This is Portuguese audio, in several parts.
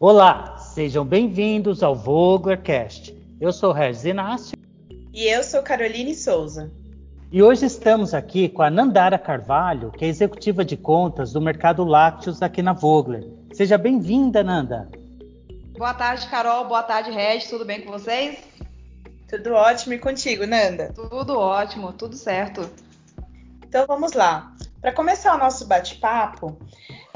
Olá, sejam bem-vindos ao Voglercast. Eu sou Regis Inácio. E eu sou Caroline Souza. E hoje estamos aqui com a Nandara Carvalho, que é executiva de contas do Mercado Lácteos aqui na Vogler. Seja bem-vinda, Nanda. Boa tarde, Carol. Boa tarde, Regis. Tudo bem com vocês? Tudo ótimo e contigo, Nanda? Tudo ótimo, tudo certo. Então vamos lá. Para começar o nosso bate-papo,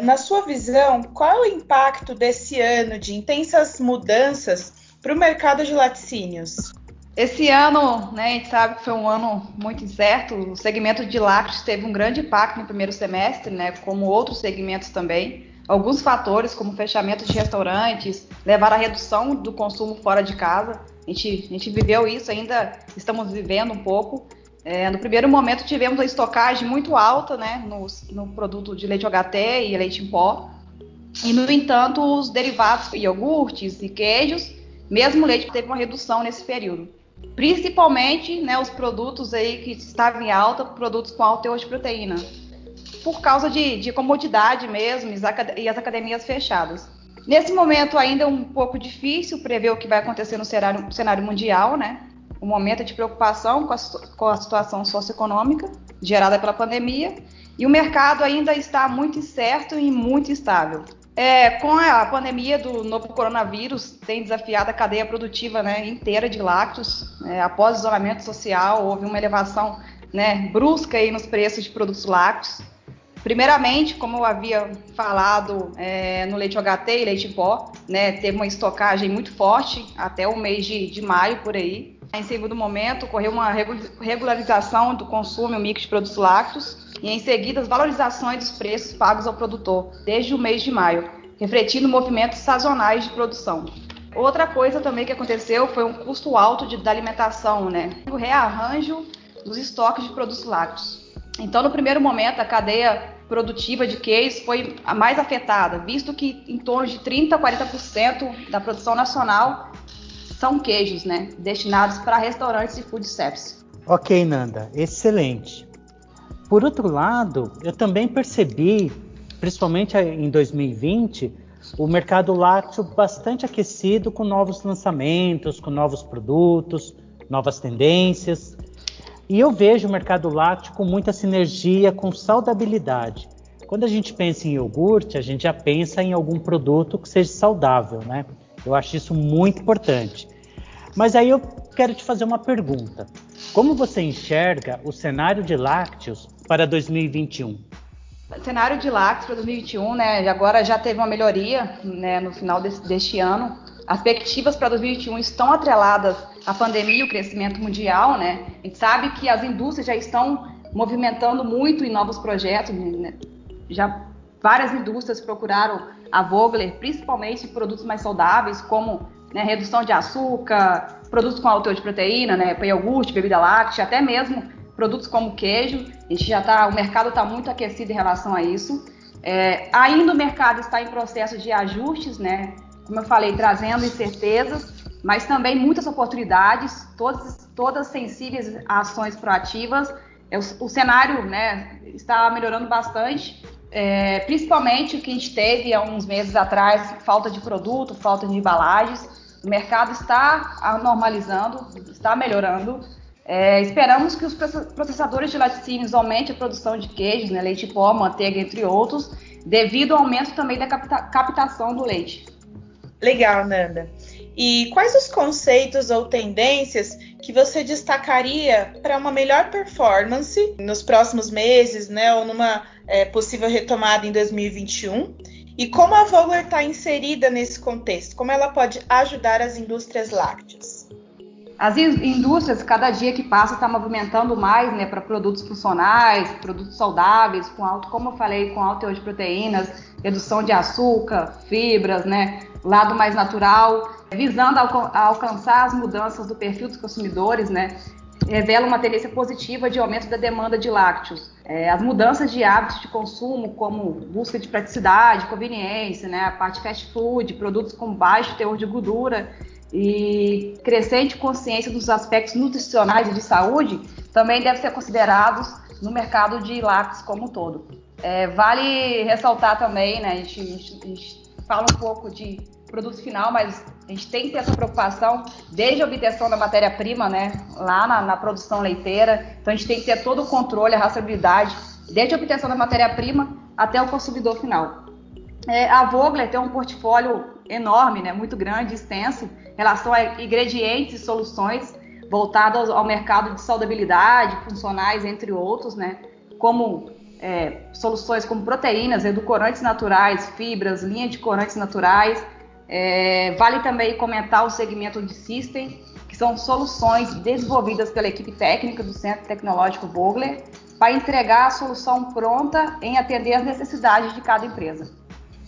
na sua visão, qual é o impacto desse ano de intensas mudanças para o mercado de laticínios? Esse ano, né, a gente sabe que foi um ano muito incerto. O segmento de lácteos teve um grande impacto no primeiro semestre, né, como outros segmentos também. Alguns fatores, como fechamento de restaurantes, levaram à redução do consumo fora de casa. A gente, a gente viveu isso, ainda estamos vivendo um pouco. É, no primeiro momento tivemos a estocagem muito alta né, no, no, produto de leite OHT e leite em pó. E, no entanto, os derivados, iogurtes e queijos, mesmo leite teve uma redução nesse período. Principalmente né, os produtos aí que estavam em alta, produtos com alto teor de proteína, por causa de, de comodidade mesmo e as academias fechadas. Nesse momento ainda é um pouco difícil prever o que vai acontecer no cenário, cenário mundial, né? Um momento de preocupação com a, com a situação socioeconômica gerada pela pandemia e o mercado ainda está muito incerto e muito instável. É, com a pandemia do novo coronavírus, tem desafiado a cadeia produtiva né, inteira de lácteos. É, após o isolamento social, houve uma elevação né, brusca aí nos preços de produtos lácteos. Primeiramente, como eu havia falado é, no leite OHT e leite pó, né, teve uma estocagem muito forte até o mês de, de maio por aí. Em segundo momento, ocorreu uma regularização do consumo e mix de produtos lácteos e, em seguida, as valorizações dos preços pagos ao produtor desde o mês de maio, refletindo movimentos sazonais de produção. Outra coisa também que aconteceu foi um custo alto de, da alimentação, né? O rearranjo dos estoques de produtos lácteos. Então, no primeiro momento, a cadeia produtiva de queijos foi a mais afetada, visto que em torno de 30 a 40% da produção nacional são queijos, né, destinados para restaurantes e food service. Ok, Nanda, excelente. Por outro lado, eu também percebi, principalmente em 2020, o mercado lácteo bastante aquecido com novos lançamentos, com novos produtos, novas tendências. E eu vejo o mercado lácteo com muita sinergia com saudabilidade. Quando a gente pensa em iogurte, a gente já pensa em algum produto que seja saudável, né? Eu acho isso muito importante. Mas aí eu quero te fazer uma pergunta. Como você enxerga o cenário de lácteos para 2021? O cenário de lácteos para 2021, né, agora já teve uma melhoria né, no final desse, deste ano. As perspectivas para 2021 estão atreladas à pandemia e o crescimento mundial. Né? A gente sabe que as indústrias já estão movimentando muito em novos projetos. Né? Já várias indústrias procuraram a Vogler, principalmente produtos mais saudáveis, como né, redução de açúcar, produtos com alto teor de proteína, né, iogurte, bebida láctea, até mesmo produtos como queijo. A gente já tá, o mercado está muito aquecido em relação a isso. É, ainda o mercado está em processo de ajustes, né, como eu falei, trazendo incertezas, mas também muitas oportunidades, todas, todas sensíveis a ações proativas. É, o, o cenário né, está melhorando bastante é, principalmente o que a gente teve há uns meses atrás, falta de produto, falta de embalagens. O mercado está normalizando, está melhorando. É, esperamos que os processadores de laticínios aumentem a produção de queijos, né, leite pó, manteiga, entre outros, devido ao aumento também da capta captação do leite. Legal, Nanda. E quais os conceitos ou tendências que você destacaria para uma melhor performance nos próximos meses, né, ou numa é, possível retomada em 2021? E como a Vogler está inserida nesse contexto? Como ela pode ajudar as indústrias lácteas? As indústrias, cada dia que passa, está movimentando mais né, para produtos funcionais, produtos saudáveis, com alto, como eu falei, com alto teor de proteínas, redução de açúcar, fibras, né, lado mais natural, visando alcançar as mudanças do perfil dos consumidores, né, revela uma tendência positiva de aumento da demanda de lácteos. É, as mudanças de hábitos de consumo, como busca de praticidade, conveniência, né, a parte fast food, produtos com baixo teor de gordura e crescente consciência dos aspectos nutricionais e de saúde, também devem ser considerados no mercado de lácteos como um todo. É, vale ressaltar também, né, a gente, a gente fala um pouco de produto final, mas a gente tem que ter essa preocupação desde a obtenção da matéria-prima, né, lá na, na, produção leiteira. Então a gente tem que ter todo o controle, a rastreabilidade, desde a obtenção da matéria-prima até o consumidor final. É, a Vogler tem um portfólio enorme, né, muito grande, extenso, em relação a ingredientes e soluções voltados ao mercado de saudabilidade, funcionais, entre outros, né, como é, soluções como proteínas, edulcorantes naturais, fibras, linha de corantes naturais. É, vale também comentar o segmento de System, que são soluções desenvolvidas pela equipe técnica do Centro Tecnológico Vogler para entregar a solução pronta em atender às necessidades de cada empresa.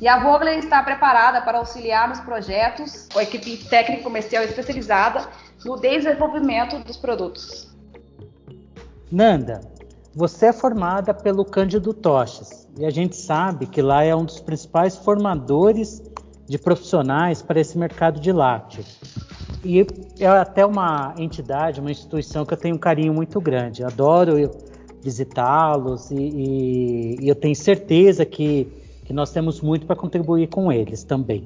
E a Vogler está preparada para auxiliar nos projetos com a equipe técnica comercial especializada no desenvolvimento dos produtos. Nanda, você é formada pelo Cândido Toches e a gente sabe que lá é um dos principais formadores de profissionais para esse mercado de lácteo. E é até uma entidade, uma instituição que eu tenho um carinho muito grande. Adoro visitá-los e, e, e eu tenho certeza que que nós temos muito para contribuir com eles também.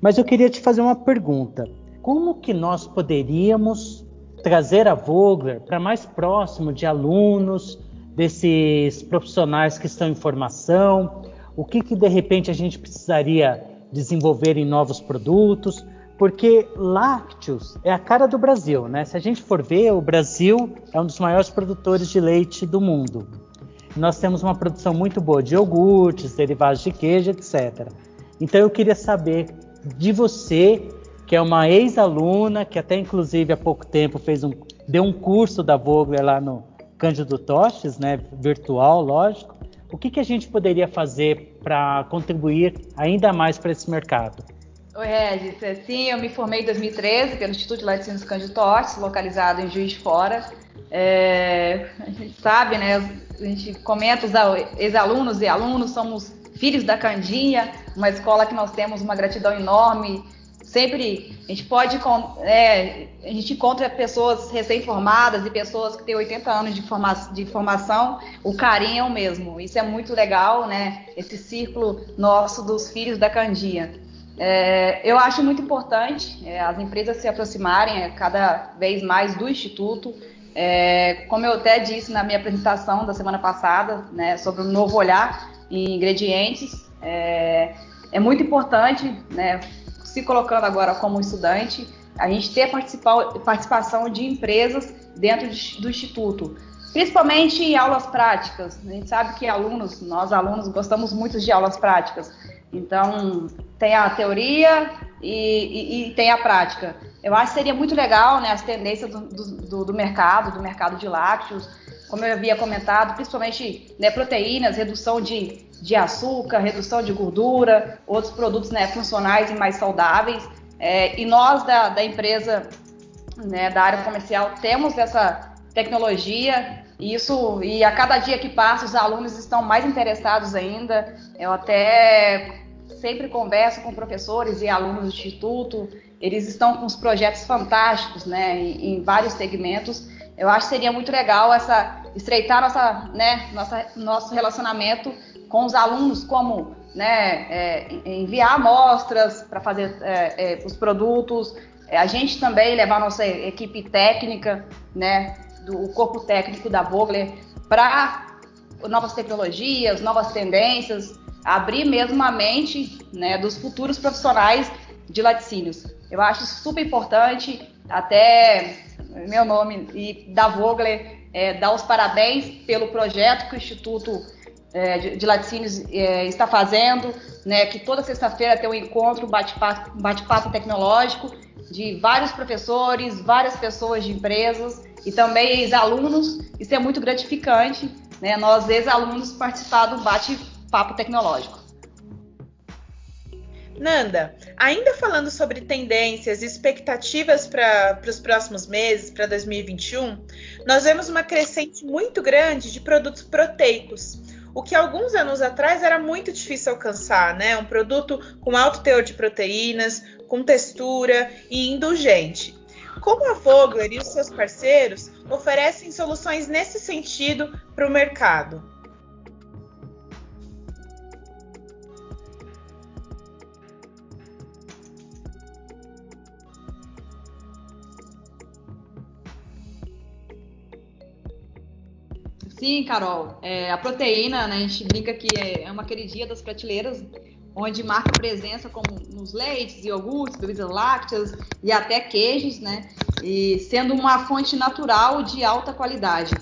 Mas eu queria te fazer uma pergunta: como que nós poderíamos trazer a Vogler para mais próximo de alunos, desses profissionais que estão em formação? O que, que de repente a gente precisaria desenvolver em novos produtos? Porque lácteos é a cara do Brasil, né? Se a gente for ver, o Brasil é um dos maiores produtores de leite do mundo nós temos uma produção muito boa de iogurtes, derivados de queijo, etc. Então eu queria saber de você, que é uma ex-aluna, que até inclusive há pouco tempo fez um, deu um curso da Vogler lá no Cândido Toches, né, virtual, lógico. O que, que a gente poderia fazer para contribuir ainda mais para esse mercado? Oi, Regis. É, sim, eu me formei em 2013 pelo Instituto de Laticínios Cândido Toches, localizado em Juiz de Fora. É, a gente sabe, né? A gente comenta os ex-alunos e alunos, somos filhos da Candinha, uma escola que nós temos uma gratidão enorme. Sempre a gente pode, é, a gente encontra pessoas recém-formadas e pessoas que têm 80 anos de, forma, de formação, o carinho é o mesmo. Isso é muito legal, né? Esse círculo nosso dos filhos da Candinha. É, eu acho muito importante é, as empresas se aproximarem é, cada vez mais do Instituto, é, como eu até disse na minha apresentação da semana passada, né, sobre o novo olhar em ingredientes, é, é muito importante, né, se colocando agora como estudante, a gente ter participação de empresas dentro do Instituto, principalmente em aulas práticas. A gente sabe que alunos, nós alunos, gostamos muito de aulas práticas. Então, tem a teoria e, e, e, tem a prática. Eu acho que seria muito legal né, as tendências do, do, do mercado, do mercado de lácteos, como eu havia comentado, principalmente né, proteínas, redução de, de açúcar, redução de gordura, outros produtos né, funcionais e mais saudáveis. É, e nós da, da empresa, né, da área comercial, temos essa tecnologia isso e a cada dia que passa os alunos estão mais interessados ainda. Eu até sempre converso com professores e alunos do instituto. Eles estão com os projetos fantásticos, né, em, em vários segmentos. Eu acho que seria muito legal essa estreitar nossa, né, nossa, nosso relacionamento com os alunos, como né, é, enviar amostras para fazer é, é, os produtos, é, a gente também levar nossa equipe técnica, né, do corpo técnico da Vogler para novas tecnologias, novas tendências, abrir mesmo a mente né, dos futuros profissionais de laticínios. Eu acho super importante, até meu nome e da Vogler, é, dar os parabéns pelo projeto que o Instituto é, de, de Laticínios é, está fazendo, né, que toda sexta-feira tem um encontro, bate-papo bate tecnológico de vários professores, várias pessoas de empresas e também ex-alunos. Isso é muito gratificante, né? Nós, ex-alunos, participar do bate-papo tecnológico. Nanda, ainda falando sobre tendências e expectativas para os próximos meses, para 2021, nós vemos uma crescente muito grande de produtos proteicos, o que alguns anos atrás era muito difícil alcançar, né? Um produto com alto teor de proteínas, com textura e indulgente. Como a Vogler e os seus parceiros oferecem soluções nesse sentido para o mercado? Sim, Carol. É, a proteína, né, a gente brinca que é, é uma queridinha das prateleiras, onde marca presença como nos leites, iogurtes, bebidas lácteas e até queijos, né? E sendo uma fonte natural de alta qualidade.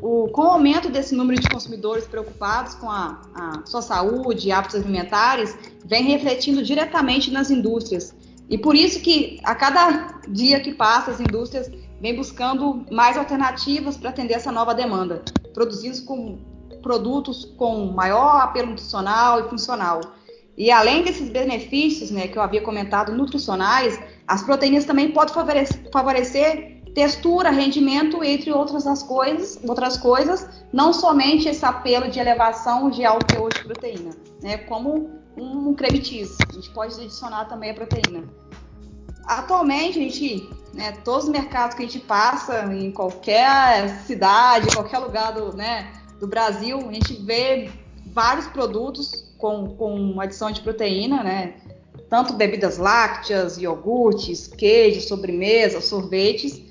O, com o aumento desse número de consumidores preocupados com a, a sua saúde e hábitos alimentares, vem refletindo diretamente nas indústrias. E por isso que a cada dia que passa, as indústrias vêm buscando mais alternativas para atender essa nova demanda, produzidos com produtos com maior apelo nutricional e funcional. E além desses benefícios, né, que eu havia comentado, nutricionais, as proteínas também podem favorecer, favorecer textura, rendimento, entre outras as coisas, outras coisas, não somente esse apelo de elevação de alto teor de proteína, né, como um creme cheese. A gente pode adicionar também a proteína. Atualmente, a gente, né, todos os mercados que a gente passa, em qualquer cidade, qualquer lugar do, né, do Brasil, a gente vê vários produtos com, com adição de proteína, né? Tanto bebidas lácteas, iogurtes, queijos, sobremesas, sorvetes.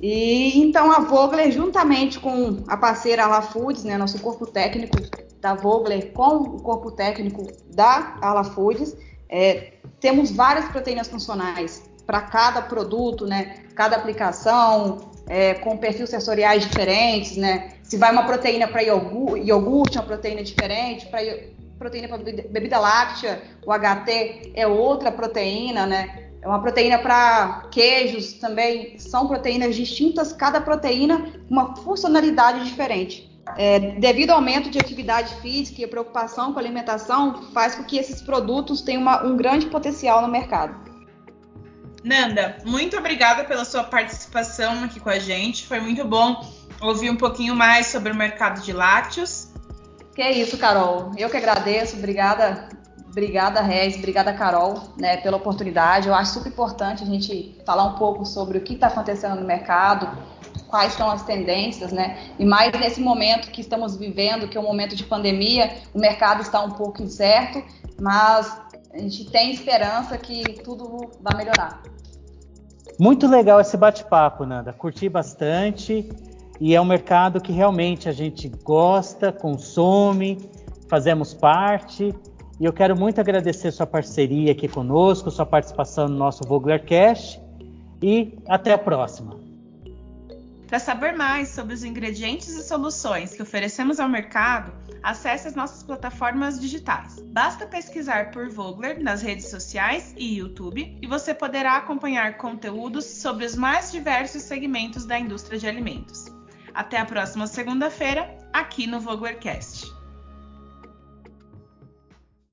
E então a Vogler, juntamente com a parceira Ala Foods, né, nosso corpo técnico da Vogler, com o corpo técnico da Ala Foods, é, temos várias proteínas funcionais para cada produto, né, cada aplicação, é, com perfis sensoriais diferentes, né? Se vai uma proteína para iogurte, uma proteína diferente, para proteína para bebida láctea, o HT é outra proteína, né? É uma proteína para queijos também, são proteínas distintas, cada proteína uma funcionalidade diferente. É, devido ao aumento de atividade física e preocupação com a alimentação, faz com que esses produtos tenham uma, um grande potencial no mercado. Nanda, muito obrigada pela sua participação aqui com a gente. Foi muito bom ouvir um pouquinho mais sobre o mercado de lácteos. Que é isso, Carol. Eu que agradeço. Obrigada, obrigada, Rez, obrigada, Carol, né, pela oportunidade. Eu acho super importante a gente falar um pouco sobre o que está acontecendo no mercado, quais são as tendências, né? E mais nesse momento que estamos vivendo, que é um momento de pandemia, o mercado está um pouco incerto, mas a gente tem esperança que tudo vai melhorar. Muito legal esse bate-papo, Nanda. Curti bastante. E é um mercado que realmente a gente gosta, consome, fazemos parte. E eu quero muito agradecer sua parceria aqui conosco, sua participação no nosso Vogler Cash. E até a próxima. Para saber mais sobre os ingredientes e soluções que oferecemos ao mercado, acesse as nossas plataformas digitais. Basta pesquisar por Vogler nas redes sociais e YouTube e você poderá acompanhar conteúdos sobre os mais diversos segmentos da indústria de alimentos. Até a próxima segunda-feira, aqui no Voglercast.